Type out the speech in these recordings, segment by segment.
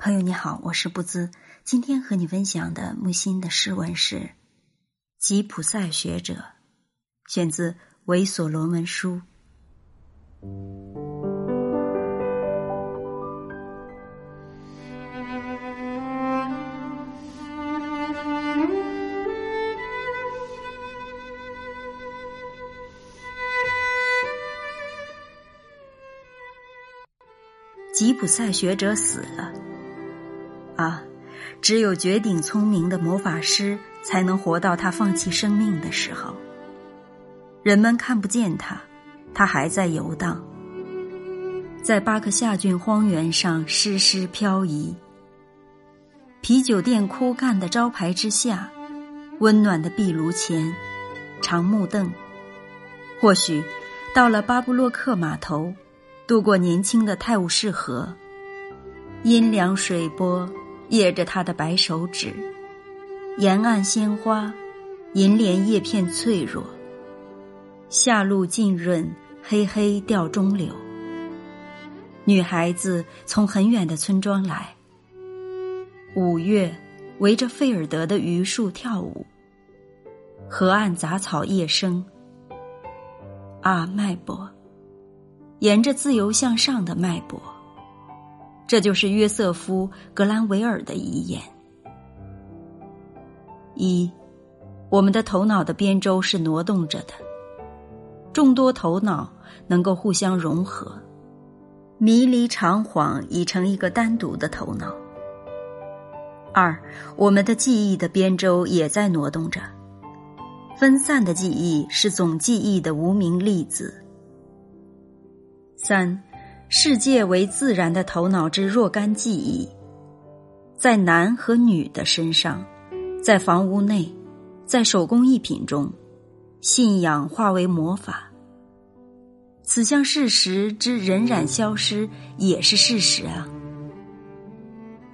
朋友你好，我是不兹。今天和你分享的木心的诗文是《吉普赛学者》，选自《维所罗门书》。吉普赛学者死了。啊，只有绝顶聪明的魔法师才能活到他放弃生命的时候。人们看不见他，他还在游荡，在巴克夏郡荒原上湿湿漂移。啤酒店枯干的招牌之下，温暖的壁炉前，长木凳。或许到了巴布洛克码头。渡过年轻的泰晤士河，阴凉水波掖着他的白手指，沿岸鲜花，银莲叶片脆弱。夏露浸润，黑黑吊中柳。女孩子从很远的村庄来。五月，围着费尔德的榆树跳舞。河岸杂草叶生。啊，脉搏。沿着自由向上的脉搏，这就是约瑟夫·格兰维尔的遗言。一，我们的头脑的边周是挪动着的，众多头脑能够互相融合，迷离长恍已成一个单独的头脑。二，我们的记忆的边周也在挪动着，分散的记忆是总记忆的无名粒子。三，世界为自然的头脑之若干记忆，在男和女的身上，在房屋内，在手工艺品中，信仰化为魔法。此项事实之荏苒消失也是事实啊。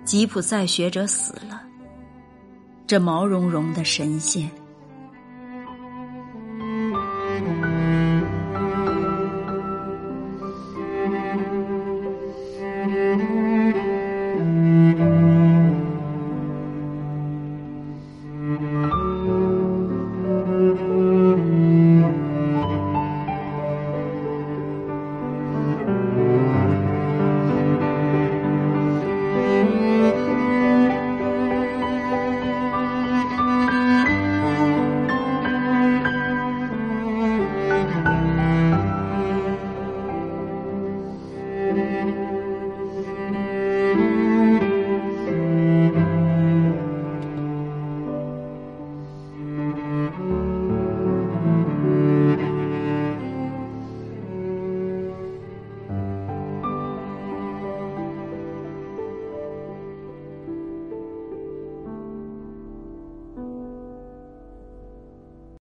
吉普赛学者死了，这毛茸茸的神仙。Música